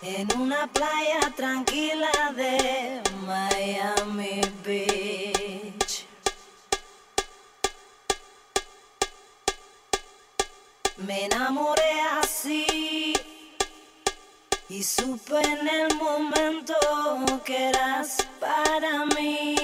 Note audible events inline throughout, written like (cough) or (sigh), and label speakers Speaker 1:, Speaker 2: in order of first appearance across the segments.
Speaker 1: En una playa tranquila de Miami Beach. Me enamoré así y supe en el momento que eras para mí.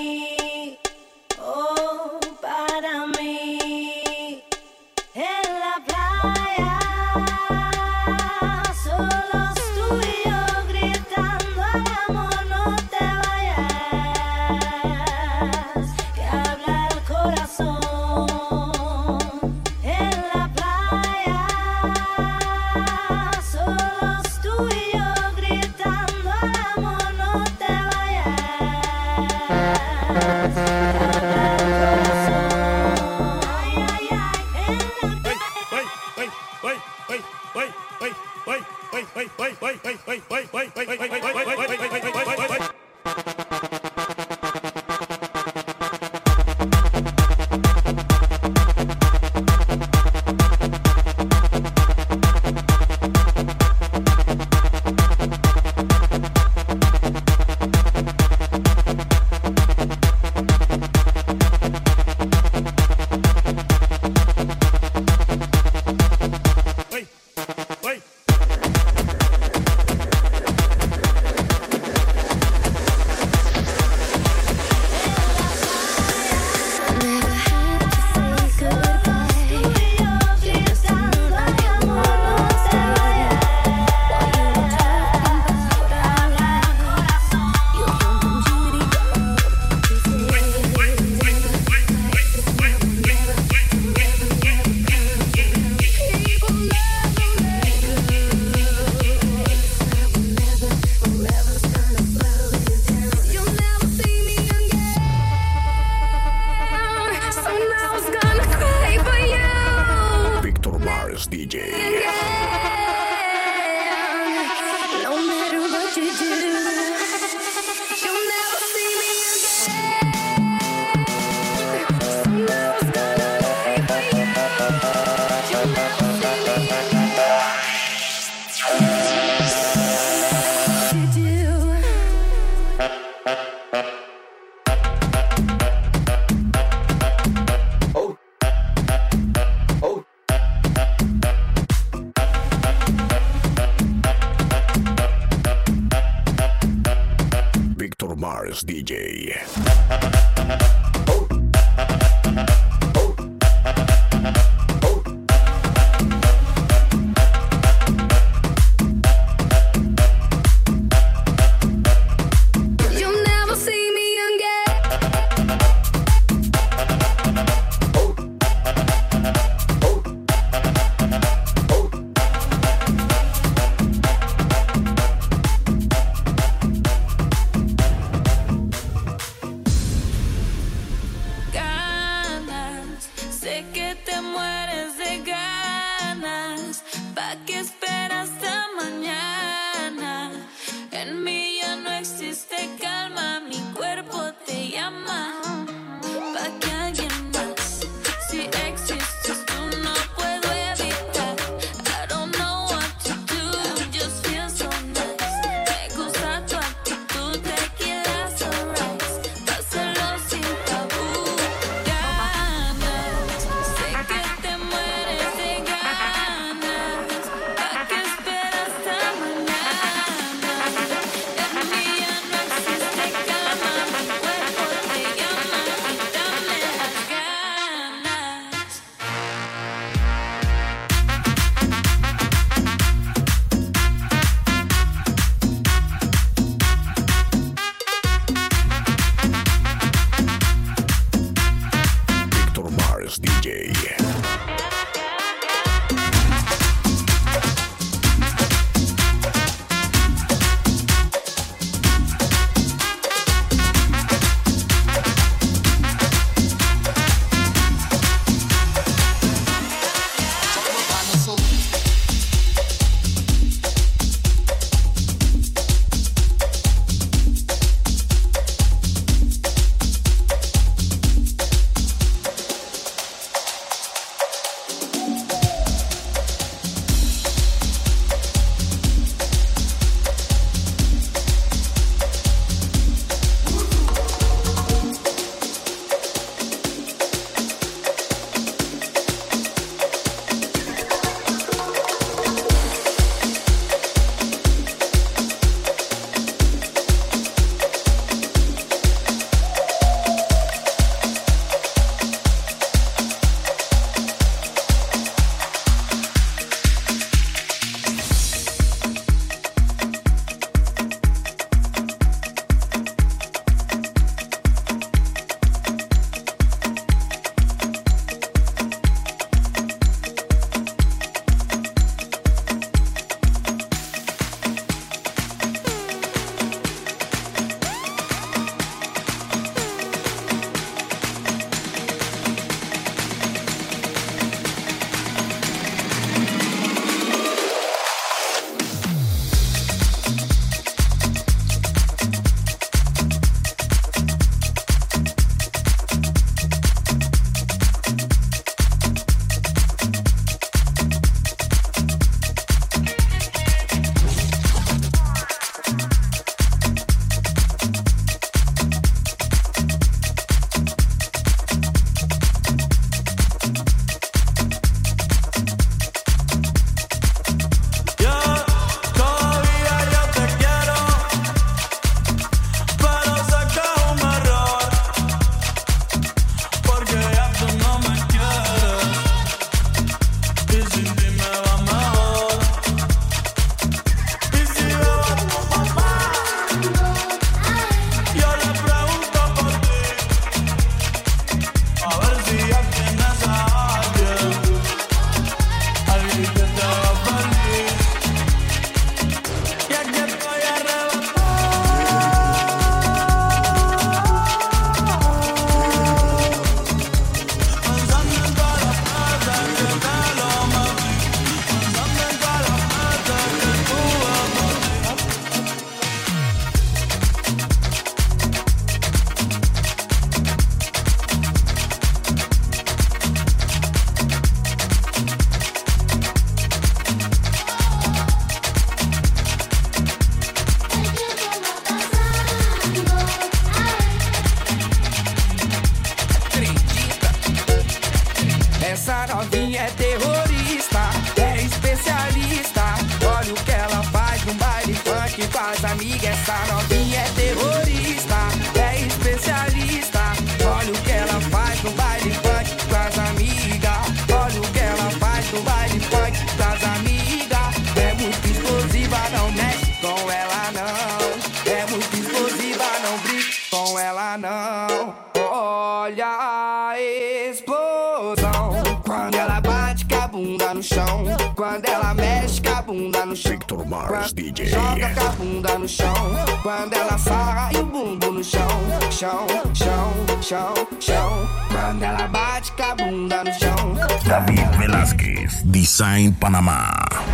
Speaker 2: Velázquez. Design Panamá.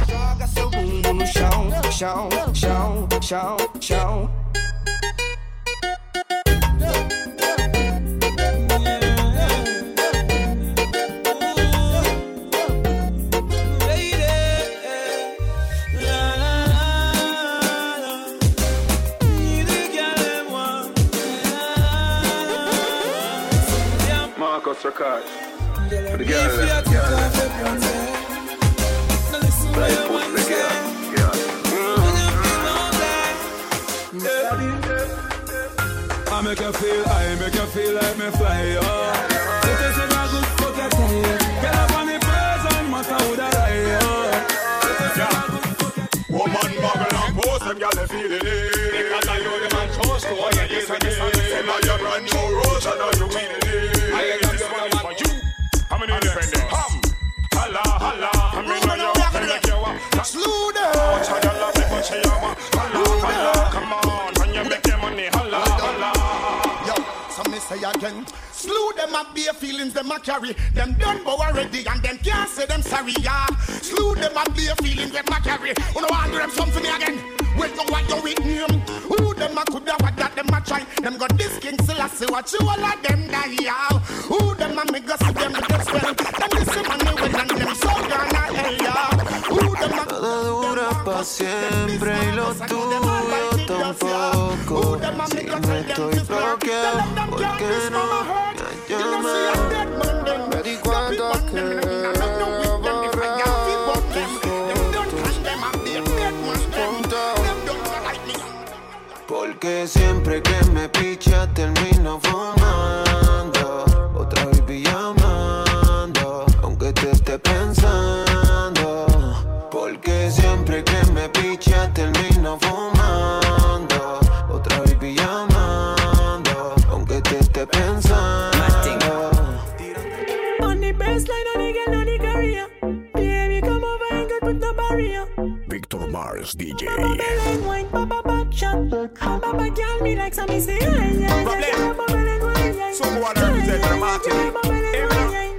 Speaker 3: Joga seu bumbum no. Chão, chão,
Speaker 4: make you feel,
Speaker 5: again. Slew them up bare feelings them a carry. Them done bow already and them can't say them sorry, yeah. Slew them up bare feelings them a carry. You know want them something me again. Wait no what you with name. Who them a coulda what that them a try. Them got this king still I see what you all of them die, yeah. Who them a make us see them with this well. Them this money
Speaker 6: pa' siempre y lo tuyo tampoco. Si me estoy bloqueado, ¿por qué no me llamas? Me di cuenta que Porque siempre que me picha termino fumando
Speaker 7: Bubble wine, papa back shot. Papa girl, me like some yeah,
Speaker 8: Problem.
Speaker 7: yeah. Bubble and wine.
Speaker 8: So go on and represent the.
Speaker 7: Bubble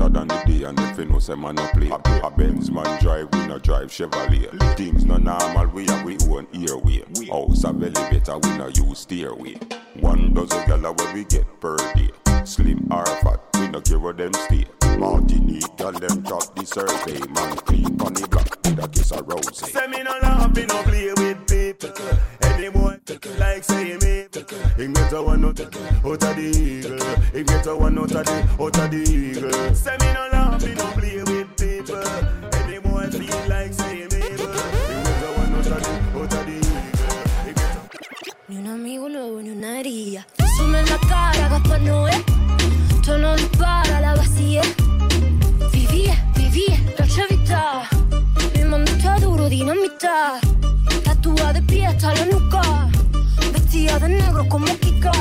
Speaker 4: Hotter than the day and if you know say man no play. A, a Benz man drive, we no drive Chevrolet. Things no normal, we have we own airway. We House a elevator, we no use stairway. One dozen gala where we get per day. Slim or fat, we no care where them stay. Martinique, girl them drop the survey. Man clean on the block with a kiss of rose
Speaker 8: Say me no me no play with people. Any boy like say me. He get a one out, out of the eagle. He get a one out of the out of the eagle. Say me no love, me no play with people. Any boy feel like say me. He get a one out of the out of the eagle. He get a
Speaker 9: Ni un amigo nuevo ni una herida. Sume en la cara, Gaspar Noé. Tono dispara la vacía. Vivía, vivía, dolce vita. Duro, dinamita. Tatúa de pie hasta la nuca. Vestida de negro como Kika.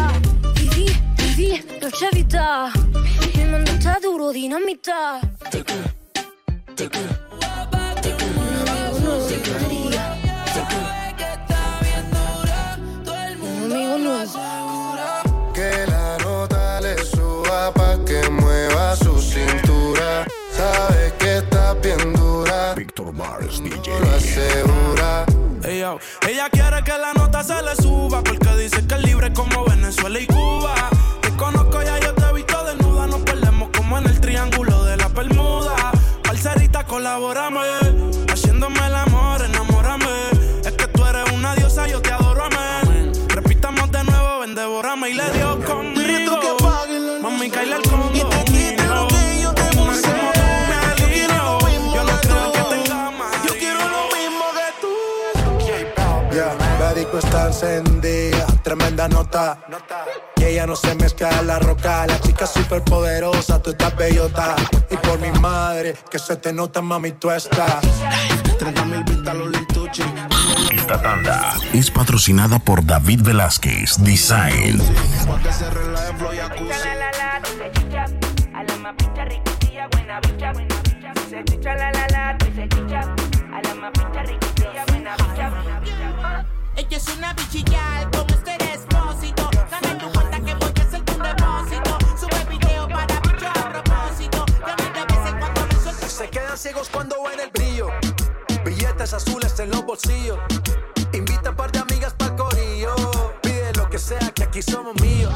Speaker 9: Vivía, vivía, dolce vita. Mi mando está duro, dinamita. Un amigo herida. Un nuevo.
Speaker 6: Que la nota le suba pa' que
Speaker 10: Ella quiere que la nota se le suba porque dice que es libre como Venezuela y Cuba. Te conozco ya, yo te he visto desnuda. Nos perdemos como en el triángulo de la Bermuda. Parcerita, colabórame. Haciéndome
Speaker 6: encendida, tremenda nota.
Speaker 11: ella no se mezcla a la roca. La chica super poderosa, tú estás bellota. Y por mi madre, que se te nota, mami, tú estás.
Speaker 12: 30 mil vistas los lituchi.
Speaker 13: Esta tanda es patrocinada por David Velázquez Design.
Speaker 11: Ciegos cuando ven el brillo. Billetes azules en los bolsillos. Invita a par de amigas para corillo. Pide lo que sea, que aquí somos míos.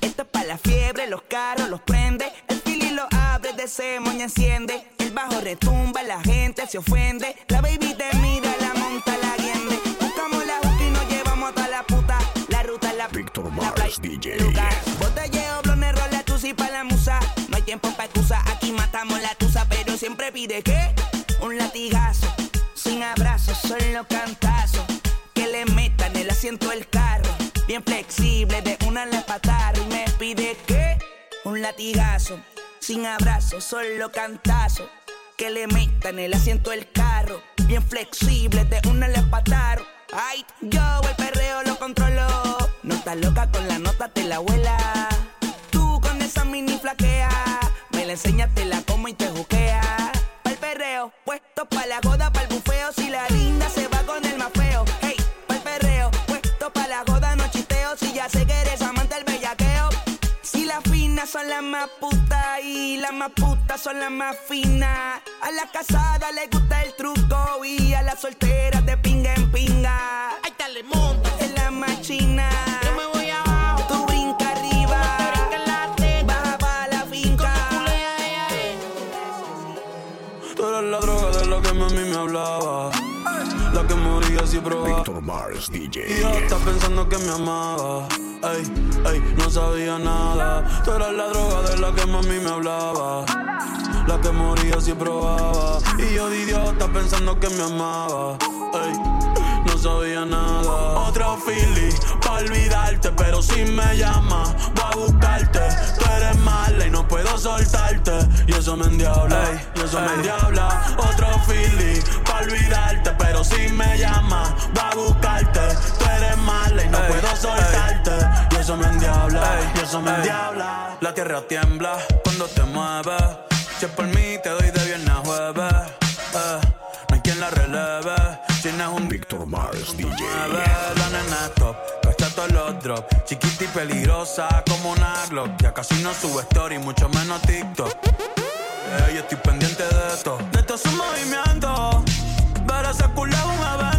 Speaker 14: Esto es para la fiebre, los carros los prende. El fili lo abre, de moña enciende. El bajo retumba, la gente se ofende. La baby te mira, la monta, la guiende. Buscamos la juca y nos llevamos a toda la puta. La ruta, la
Speaker 13: Víctor Mars DJ.
Speaker 14: lugar. Botelleo, blones, rola, pa' la musa. No hay tiempo pa' excusa, la tusa, pero siempre pide que un latigazo. Sin abrazo, solo cantazo. Que le metan el asiento del carro. Bien flexible, de una le patarro. Y me pide que un latigazo. Sin abrazo, solo cantazo. Que le metan el asiento del carro. Bien flexible, de una le patarro. Ay, yo el perreo lo controlo. No estás loca con la nota, te la abuela. Tú con esa mini flaquea. Me la enseñas, te juquea. Pa'l perreo, puesto pa' la joda, pa'l bufeo. Si la linda se va con el más feo. Hey, pa'l perreo, puesto pa' la joda, no chisteo. Si ya sé que eres amante del bellaqueo. Si las finas son las más putas y las más putas son las más finas. A la casada le gusta el truco y a las solteras de pinga en pinga.
Speaker 15: Ahí te le monta.
Speaker 14: Es la más
Speaker 10: hablaba. La que moría si probaba.
Speaker 13: Mars
Speaker 10: Y yo estaba pensando que me amaba. Ey, ey, no sabía nada. Tú eras la droga de la que mami me hablaba. La que moría si probaba. Y yo de idiota pensando que me amaba. Ey, no sabía nada. Otro Philly, pa' olvidarte. Pero si me llama, voy a buscarte. Tú eres mala y no puedo soltarte. Y eso me endiabla, y eso me endiabla. Otro Philly, pa' olvidarte. Pero si me llama, voy a buscarte. Tú eres mala y no puedo soltarte. Y eso me endiabla, y eso me endiabla. La tierra tiembla cuando te mueves. Si es por mí, te doy de Un
Speaker 13: Víctor Mars DJ.
Speaker 10: la nena es top, cacha todos los drops. Chiquita y peligrosa como una Glock. Ya casi no sube story, mucho menos TikTok. Eh, yo estoy pendiente de esto. De todos sus movimientos. Ver ese culo es un evento.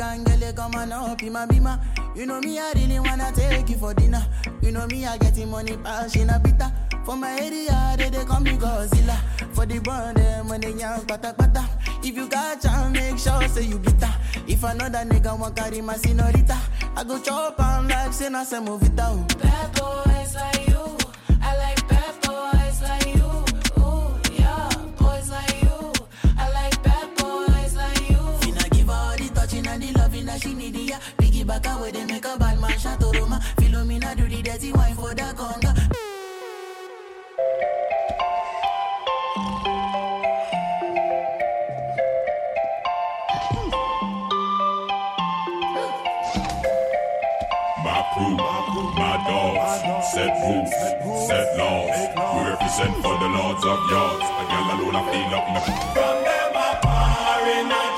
Speaker 16: African girl, come on up in my bima. You know me, I really wanna take you for dinner. You know me, I getting money, pass in a bita. For my area, they, they call me Godzilla. For the burn them when they young pata pata. If you got chance, make sure say you bitter. If another nigga want carry my senorita, I go chop on like say na it down.
Speaker 7: Bad boys
Speaker 16: dirty wine for the conga.
Speaker 17: My crew, my dogs, set rules, set laws. We represent for the lords of yards. A gal alone I feel up the From them a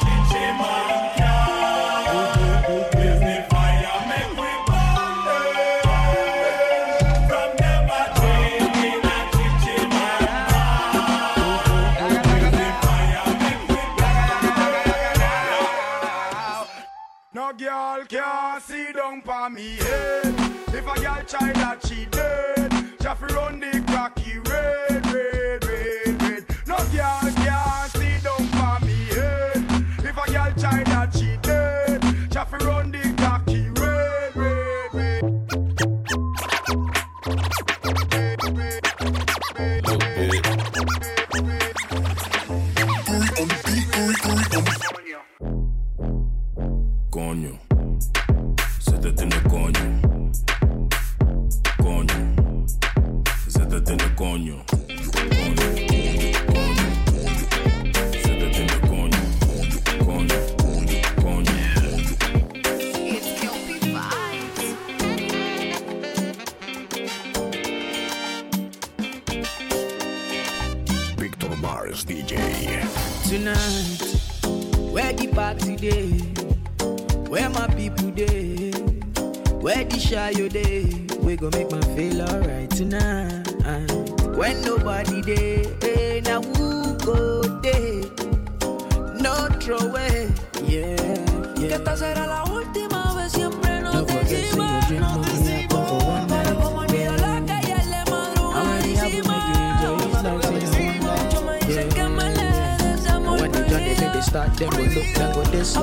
Speaker 18: down for me head. If a gal try that, she dead. Jeffrey run the cracky red, red, red, red. No gal can see down for me head. If a gal try that, she dead. Jeffrey run the cracky
Speaker 19: red, red, red. Look, bitch. Coño. Zeta tiene coño. Coño.
Speaker 20: Tonight, where the party day, where my people day. Where the shy you day? We gon' make my feel alright tonight. When nobody day, hey, eh, now who go day? No throw way. yeah, yeah.
Speaker 7: Que esta será la última vez, siempre
Speaker 20: no, te
Speaker 7: encima, yo me dicen que me aleje de ese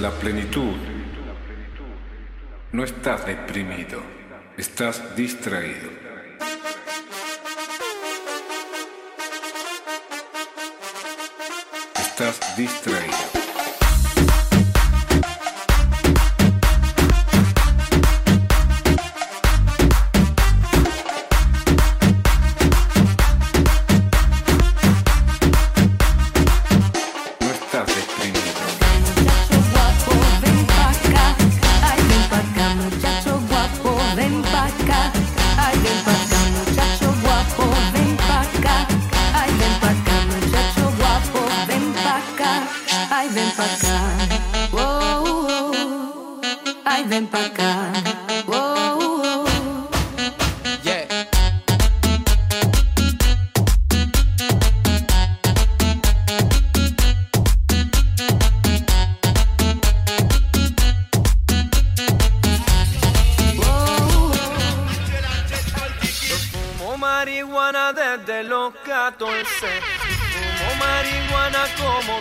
Speaker 7: la
Speaker 1: plenitud. No estás deprimido, estás distraído. Estás distraído.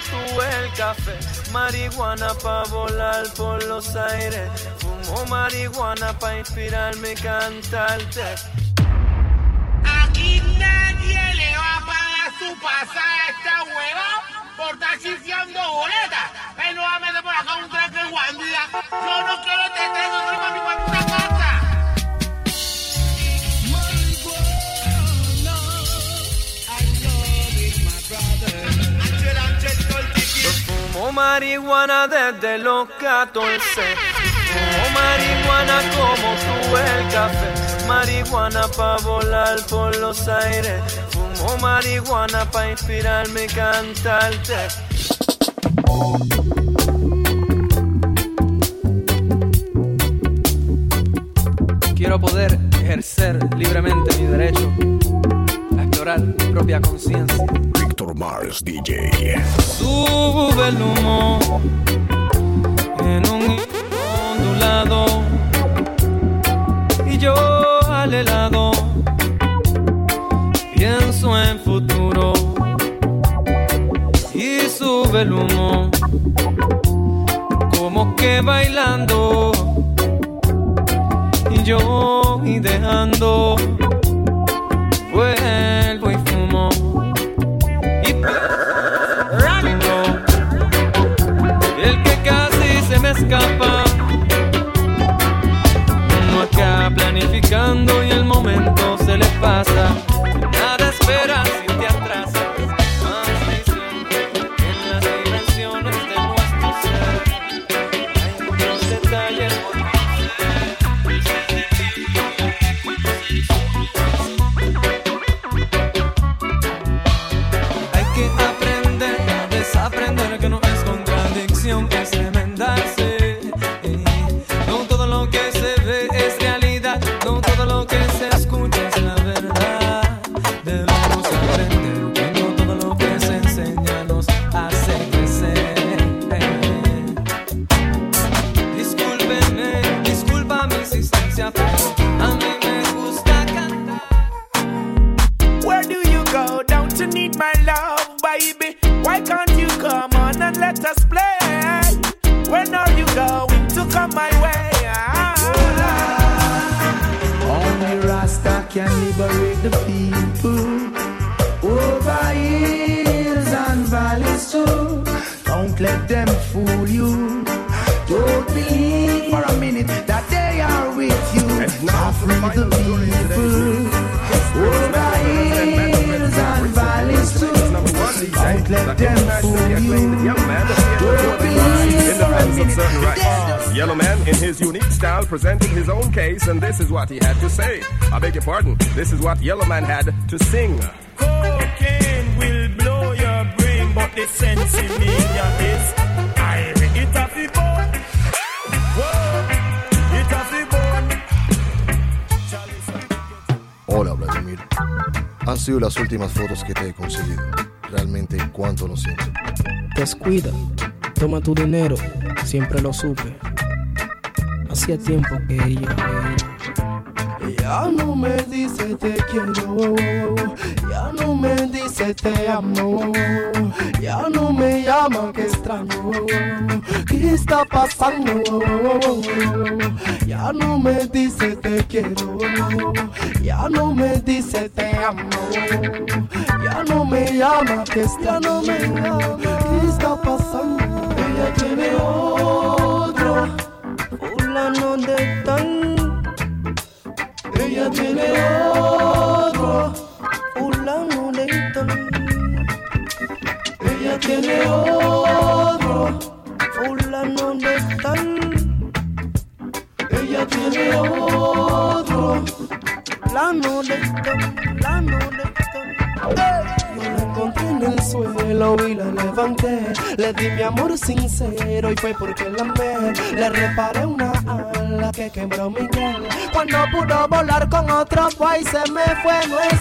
Speaker 21: Tú el café. Marihuana pa' volar por los aires. Fumo marihuana pa' inspirarme y cantarte.
Speaker 22: Aquí nadie le va a pagar su pasada a esta hueva por estar chifeando boletas. Él no va a meter por acá un en guandía. Yo no quiero este tren, yo quiero
Speaker 21: marihuana desde los 14. Fumo marihuana como tú el café. Marihuana pa' volar por los aires. Fumo marihuana pa' inspirarme y cantarte.
Speaker 23: Quiero poder ejercer libremente mi derecho a explorar mi propia conciencia.
Speaker 24: Víctor Mars DJ.
Speaker 21: Sube el humo en un ondulado y yo al helado pienso en futuro y sube el humo como que bailando y yo y dejando vuelvo se
Speaker 25: this is what Yellow Man had to sing.
Speaker 8: Cocaine will blow your brain, but the sense in me is I it a fi burn. Whoa, it a fi burn.
Speaker 26: Hola Vladimir. Han sido las últimas fotos que te he conseguido. Realmente cuánto lo siento.
Speaker 27: Descuida, toma tu dinero, siempre lo supe. Hacía tiempo que quería.
Speaker 28: Ya no me dice te quiero, ya no me dice te amo, ya no me llama que extraño. ¿Qué está pasando? Ya no me dice te quiero, ya no me dice te amo, ya no me llama que extraño. ¿Qué está pasando? Ella tiene otro, fulano de tal. Ella tiene otro, fulano tal. Ella tiene otro, fulano de tal. Ella tiene otro, plano de tal, tal. Yo la encontré en el suelo y la levanté. Le di mi amor sincero y fue porque la amé. Le reparé una ala que quebró mi piel. Cuando pudo volar con otro boy se me fue. No es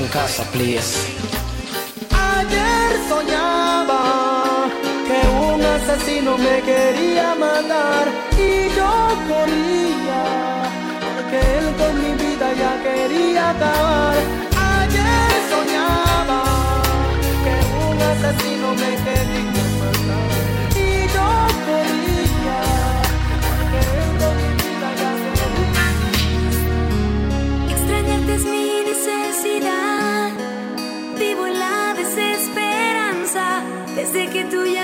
Speaker 29: en casa, please.
Speaker 28: Ayer soñaba que un asesino me quería matar y yo corría porque él con mi vida ya quería acabar. Ayer soñaba que un asesino me quería matar y yo corría porque él con mi vida ya quería
Speaker 2: Extrañarte es mi desde que tú ya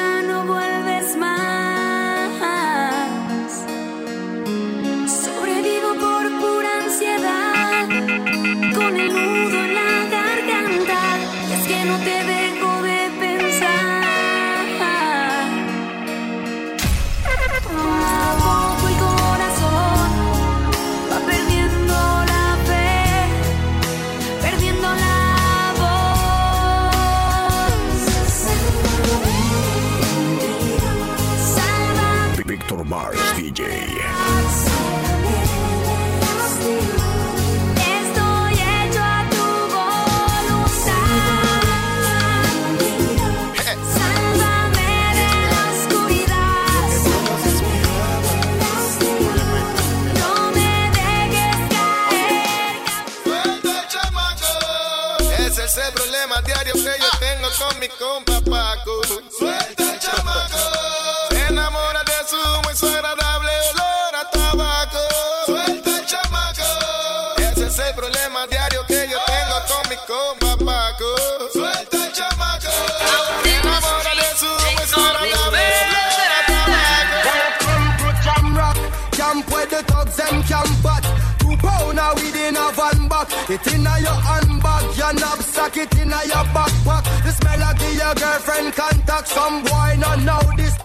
Speaker 28: It in your handbag, your knapsack, it in your backpack. The smell of your girlfriend contact. Some boy not know this.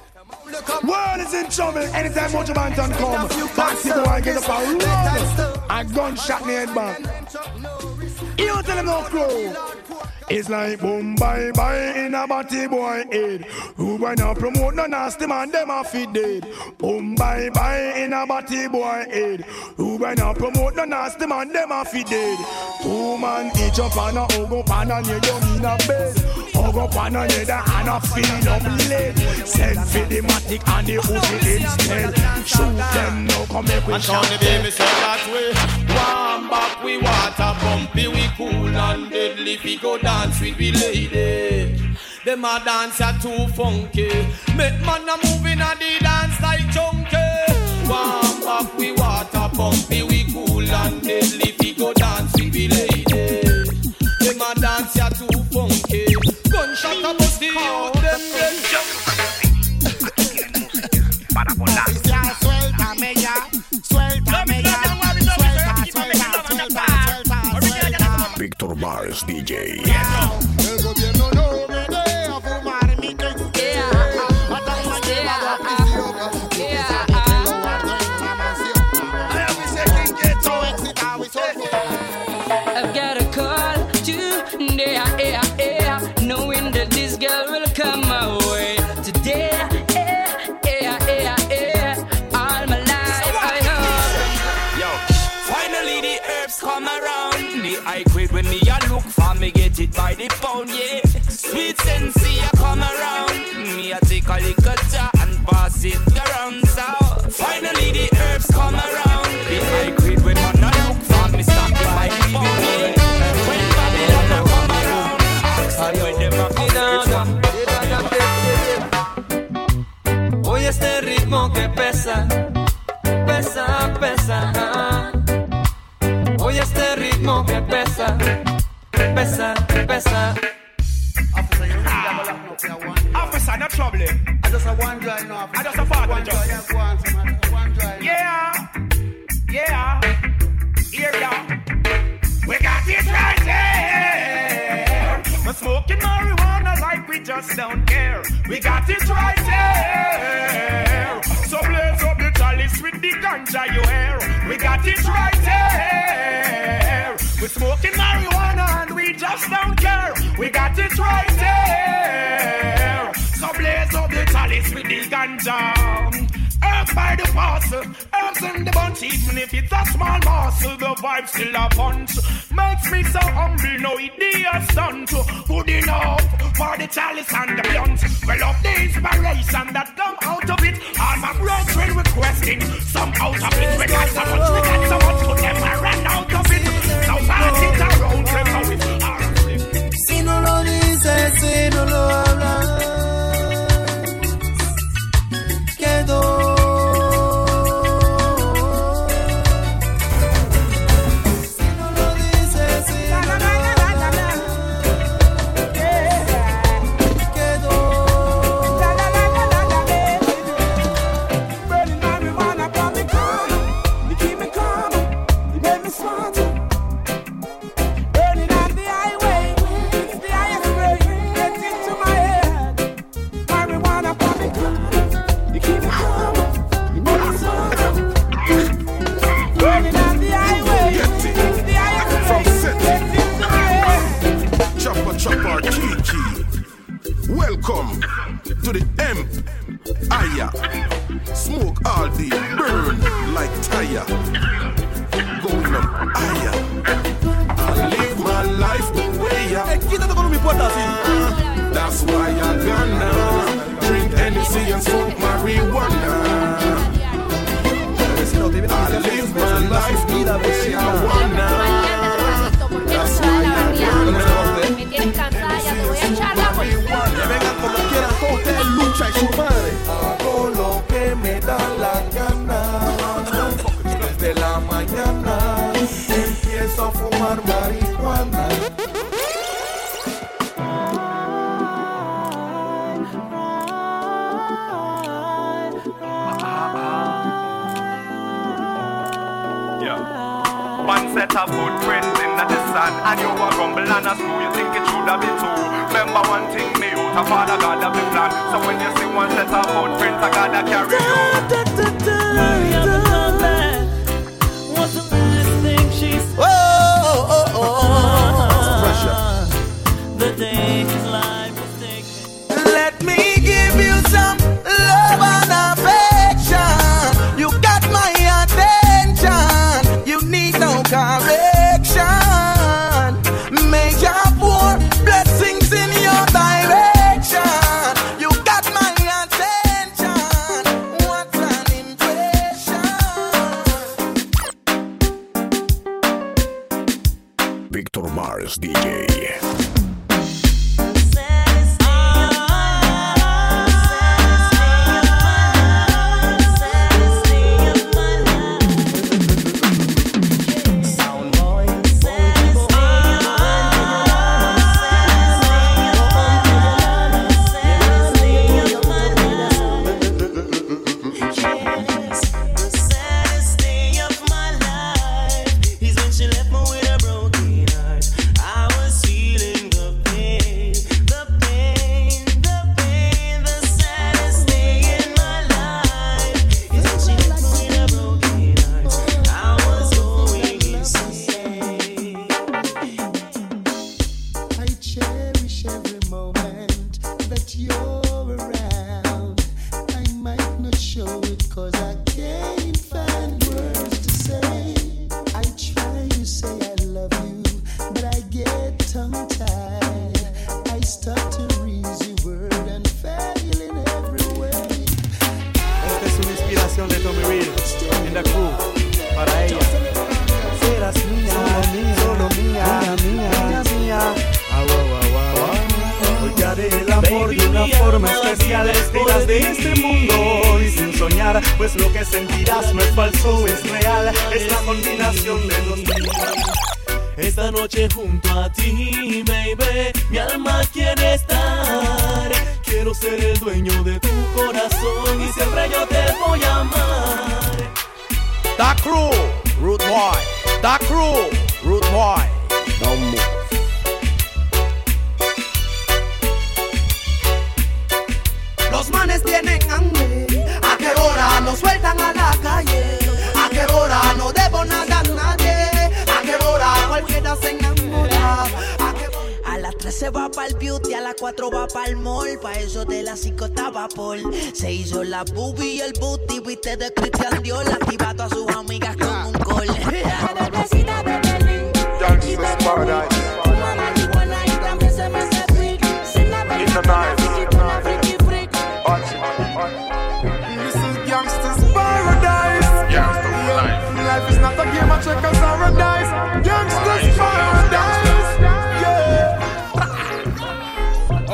Speaker 18: World is in trouble anytime Buju Banton come. Taxi boy get up and run. A gunshot in the head back. You don't tell him no crew. It's like boom bye bye in a body boy head. Who boy not promote no nasty man, them a fit dead. Boom bye bye in a body boy head. Who boy not promote no nasty man, them a fit dead. Two man each up on a ogo pan and you don't in a bed. Ogo pan and you da and a feel up lead. Send for the matic and the Uzi instead. Shoot them now, come make we
Speaker 8: And
Speaker 18: shot
Speaker 8: Tony baby said that way. Warm back, we water bumpy, we cool and deadly. We go dance with we lady. Them a dance are too funky. Make man a moving a the dance like chunky. Warm back, we water bumpy, we cool and deadly.
Speaker 5: DJ.
Speaker 30: We got it right there. So blaze up the chalice with the ganja you hear. We got it right there. We're smoking marijuana and we just don't care. We got it right there. So blaze up the chalice with the ganja. Earth by the parcel, herbs in the bunch, even if it's a small morsel, the vibe still a punch. Makes me so humble, no idea stunt. Good enough for the chalice and the blunt. Well, of the inspiration that come out of it, all my brethren requesting some out of it. We got so much, we got so much, but them I ran out of it. So pass it around, how it
Speaker 20: Si no lo dices, si no lo
Speaker 8: Set of footprints in the sand And you a rumble and a screw You think it should have been two Remember one thing me out A father God have the plan. So when you see one set of footprints I gotta carry
Speaker 16: What's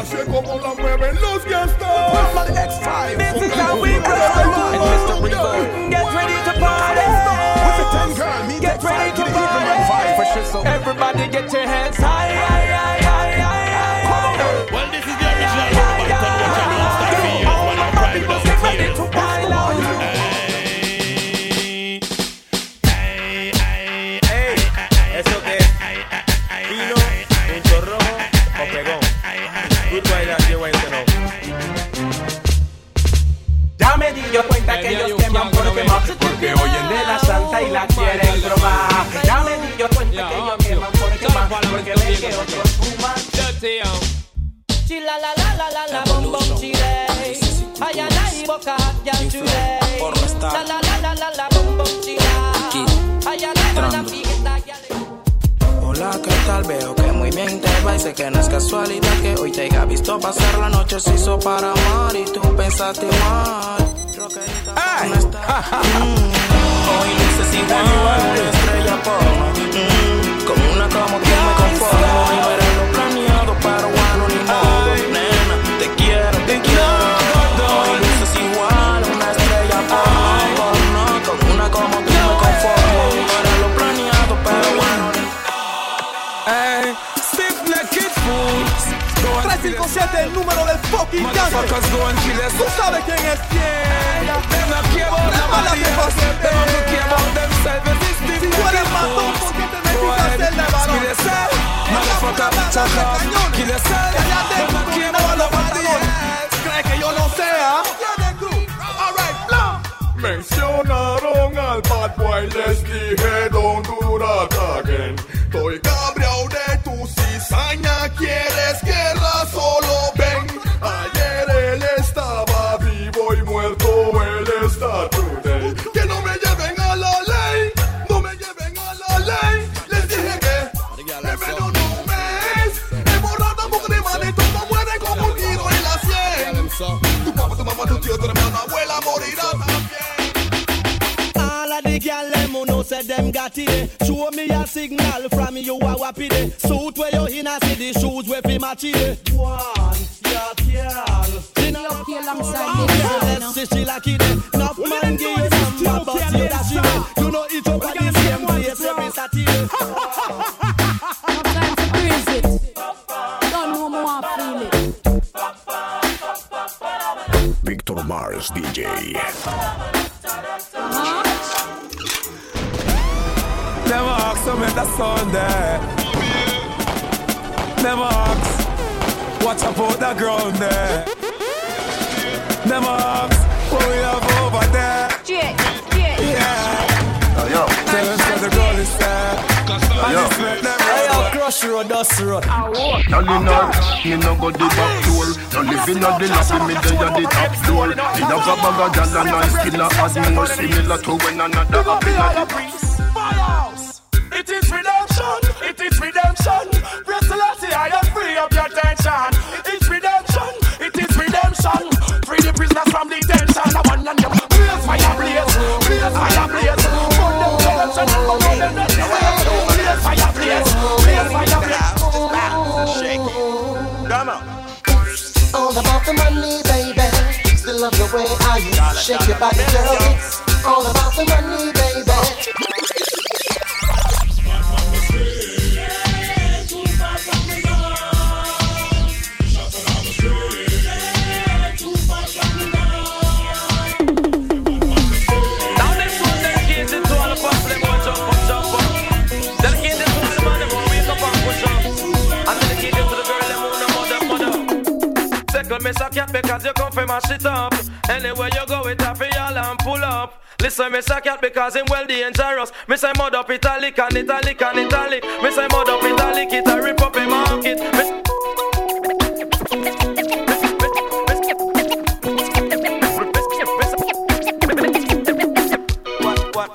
Speaker 31: Mira, shake up, all la
Speaker 8: mueven los gangsters.
Speaker 32: X5. para amar y tú pensaste mal. Ay. (laughs) Motherfuckers go and kill us. Tú
Speaker 31: sabes quién es quién. Them not care about
Speaker 28: them all
Speaker 31: the others. Care about themselves. This this.
Speaker 28: Si tú eres matón, ¿por qué te metiste a hacerle.
Speaker 31: Motherfucker, shut. Kill yourself. Cállate,
Speaker 28: tú no quieres
Speaker 31: los
Speaker 28: pantalones. Cree que yo no sea.
Speaker 8: Mencionaron al bad boy, les dije don't again. Estoy cabreado de tu cizaña, quieres guerra solo
Speaker 33: Said them got it. Show
Speaker 31: me a signal from you a wappy day. Suit where you in a city, shoes where fi match it. One, yeah, yeah. She not
Speaker 34: okay alongside me.
Speaker 31: Let's see she like it. Enough man give some bad but you that she win. You know each other the same place every Saturday.
Speaker 34: Sometimes you praise it. Don't know more I.
Speaker 2: Victor Mars DJ.
Speaker 10: Make the sound there. Never ask. Watch about the ground there. Never ask what we have over there. Yeah. Tell them that the girl is there. And it's make them
Speaker 31: Hey, yo, crush road, dust road.
Speaker 35: Telling her, me no go the back door No live in a the lobby, me dey at the top floor Me have a bag of gal and I still a add more Similar to when another happy like
Speaker 10: Firehouse. It is redemption. It is redemption. Press the Lassie, I am free up your tension. It's redemption. It is redemption. Free the prisoners from detention. I want them. Blaze fire, blaze. Blaze fire, blaze. Burn them corruption and burn them dirty. Blaze fire, blaze. Blaze fire, blaze. Shake it. Come on.
Speaker 36: All about the money, baby. Still love the way I you shake your body, girl. It's all about the money,
Speaker 10: my shit up. Anywhere you go, it happy y'all and pull up. Listen, miss a cat because him well dangerous. Miss I mud up italic and italic and italic. Miss I mud up italic, it a rip up a market.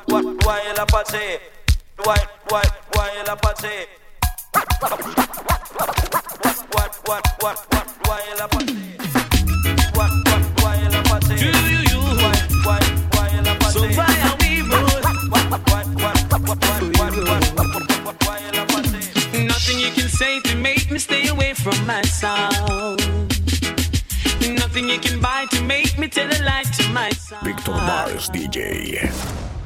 Speaker 10: What, why Apache? Why, why, why Apache?
Speaker 37: Nothing you can buy to make me tell a lie to my sound.
Speaker 2: Victor Mars DJ.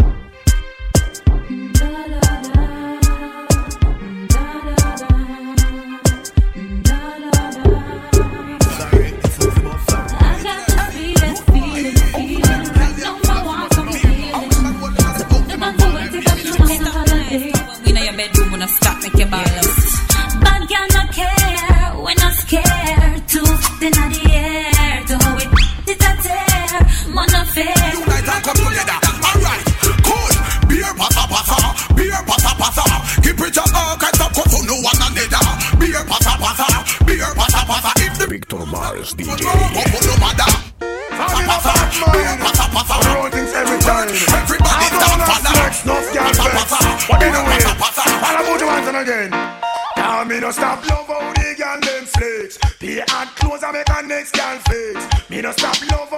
Speaker 24: Pata.
Speaker 18: every time.
Speaker 24: Everybody down for that.
Speaker 18: No. What you doing? All about the ones and again. Now me no stop love how the girl them flex. Pay hard clothes and make a next girl flex. Me no stop love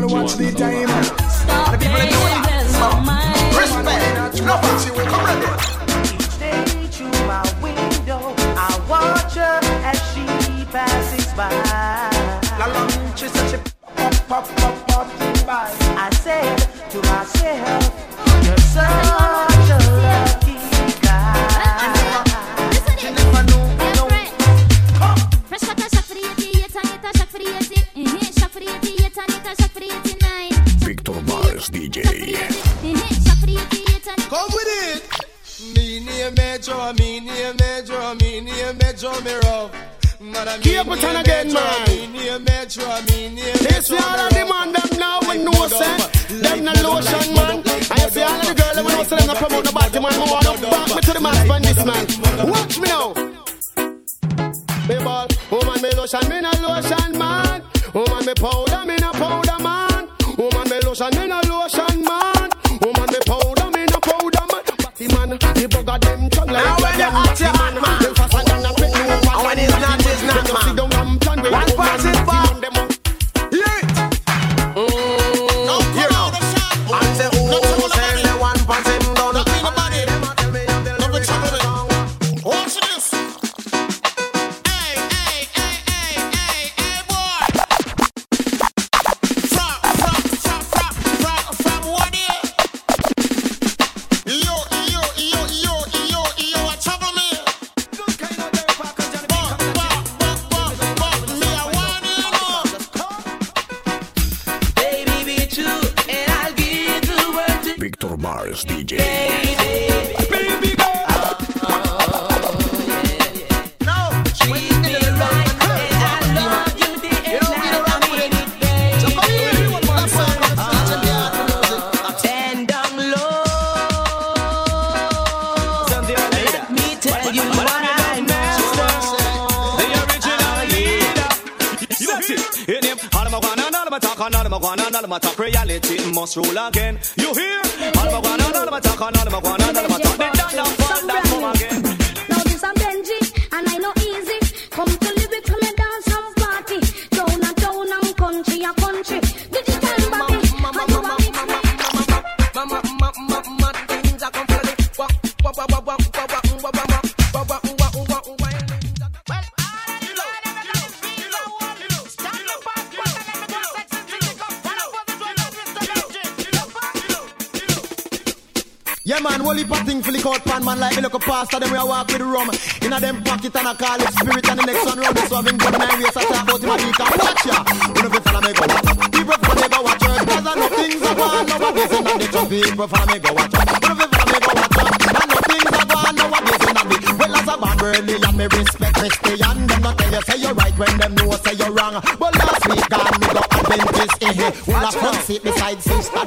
Speaker 38: man. Watch the time.
Speaker 39: Stop playing with my mind.
Speaker 38: Respect. No bitch, you will come ready.
Speaker 16: Stay through my window. I watch her as she passes by. La lunch is such a pop, pop, pop, pop by. I said to myself, You're such
Speaker 31: draw me rough.
Speaker 40: Keep it on again, man. They
Speaker 31: see
Speaker 40: all of the man them now with no sense. Them no lotion, man. I see all of the girls with no sense. Them promote the body, man. I want to back me to the max man, this man. Watch me now. People, woman, me lotion, me no lotion, man. Woman, me powder, me no powder, man. Woman, me lotion, me no lotion, man. Woman,
Speaker 41: me powder, me no powder, man. Body man,
Speaker 42: the
Speaker 43: bugger them chug like a
Speaker 44: man. Now man. One party. Pastor, then we a walk with rum. Inna them pocket and I call it spirit and the next one round. So I've been going nine ways, I talk about him and he can watch ya. You know if follow me go watch. People follow me go watch up. Cause I know things are going nowadays in the church. People follow me go watch up. You know if follow me go watch. I know things are going nowadays in the Well as a bad Burley and me respect Christian. Them not tell you say you're right when them know say you're wrong. But last week gone me go Adventist, eh eh. Well a front seat beside sister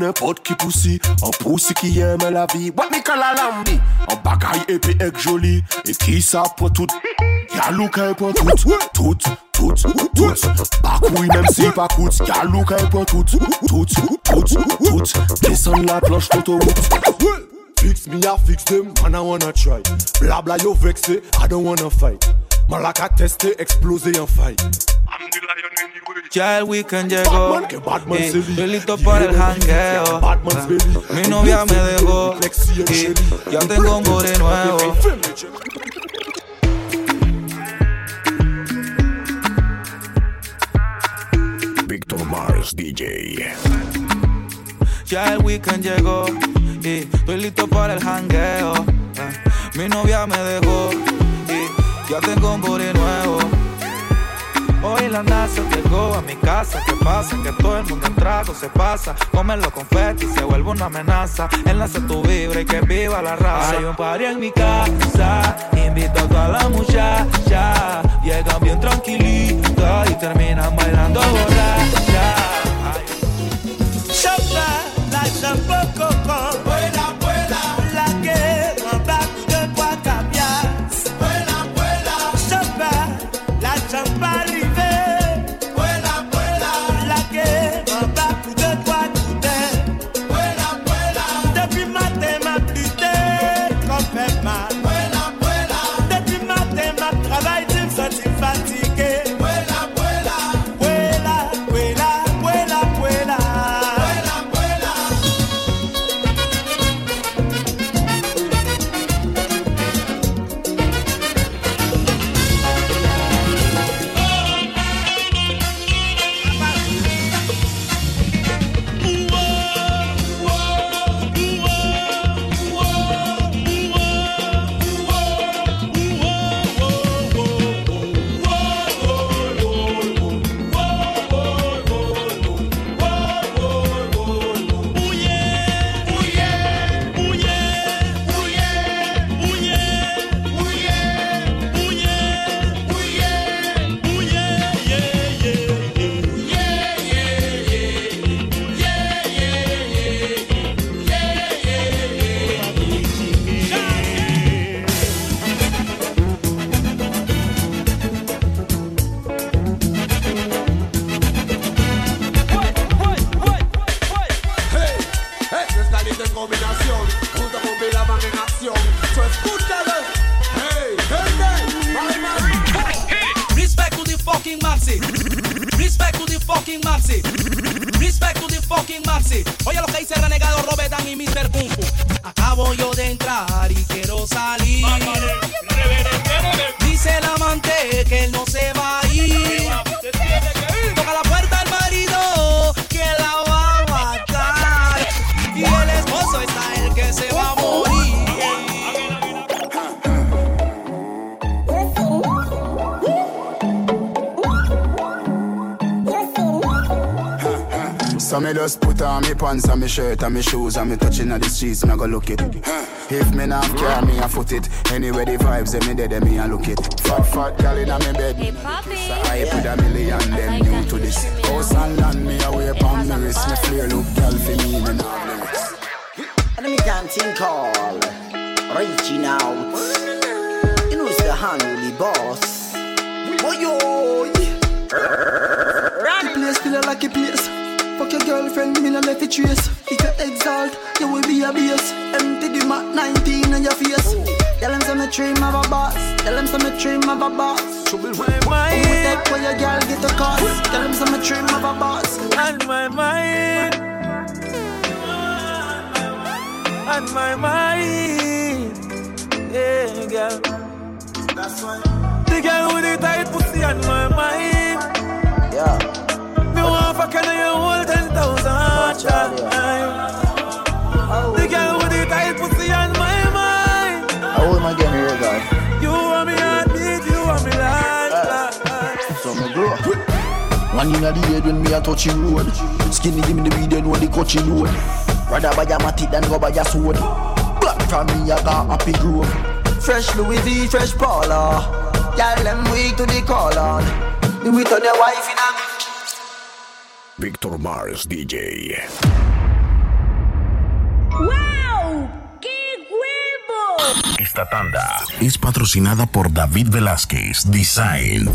Speaker 10: nepot ki pousi An pousi ki yeme la
Speaker 45: vi. Wè mi kala lambi
Speaker 46: An bagay epi ek joli. E ki sa pou tout? Yalou kè pou tout Tout, tout, tout. Bakouy mèm si pa kout Yalou kè pou tout Tout, tout, tout. Desan la planche toto wout Fix me a fix them and I wanna try. Blabla yo vekse, I don't wanna fight. Malaka testé, explosé en fight.
Speaker 10: Ya el weekend llegó
Speaker 46: Batman, que Batman
Speaker 10: y
Speaker 46: se li-
Speaker 10: estoy listo para el jangueo.
Speaker 46: Belly.
Speaker 10: Mi novia me dejó y ya tengo un body nuevo.
Speaker 24: Victor Mars DJ.
Speaker 10: Ya el weekend llegó y estoy listo para el jangueo. Eh, Mi novia me dejó ya tengo un body nuevo. Hoy la NASA llegó a mi casa. ¿Qué pasa? Que todo el mundo en trago se pasa. Comen los confetis se vuelve una amenaza. Enlace tu vibra y que viva la raza. Hay un party en mi casa. Invito a toda la muchacha. Llegan bien tranquilitas y terminan bailando borracha.
Speaker 42: Chauffeur, la chambre coco.
Speaker 47: So me just put on me pants and me shirt and me shoes and me touching at the streets and I go look it. If me not care, me a foot it. Anyway the vibes them me dead, them me a look it. Fat fat gal inna me bed. Hey, so I put a million them new to this. House and land me away from me wrist. Me flare look gal for me me now lyrics.
Speaker 24: And me can't think reaching out. You know it's the hand the boss. Boy, yo,
Speaker 16: The place feel like a place. Fuck your girlfriend, me no left it trace. If you exalt, you will be a base. Empty the Mac 19 on your face. Tell them some dream of a boss. Tell them some dream of a boss. Trouble with my mind. take where your girl get a cost. Tell them some dream of a boss.
Speaker 21: On my mind. On my mind. Yeah, girl. That's why. The girl with the tight pussy on my mind.
Speaker 24: Yeah.
Speaker 21: Me you you hold ten thousand times. The girl with the tight pussy on my mind.
Speaker 24: How old am I getting here, guy?
Speaker 21: You want me heartbeat, you want me life. Eh.
Speaker 24: So me grow. One in the head when me a touching road. Skinny give me the weed and when the coaching load. Rather buy a matic than go buy a sword. Black from me I got happy grove. Fresh Louis V, fresh Paula. Girl them weak to the call on. Me with on your wife in a
Speaker 12: Victor Mars DJ.
Speaker 9: ¡Wow! ¡Qué huevo!
Speaker 12: Esta tanda es patrocinada por David Velázquez Design.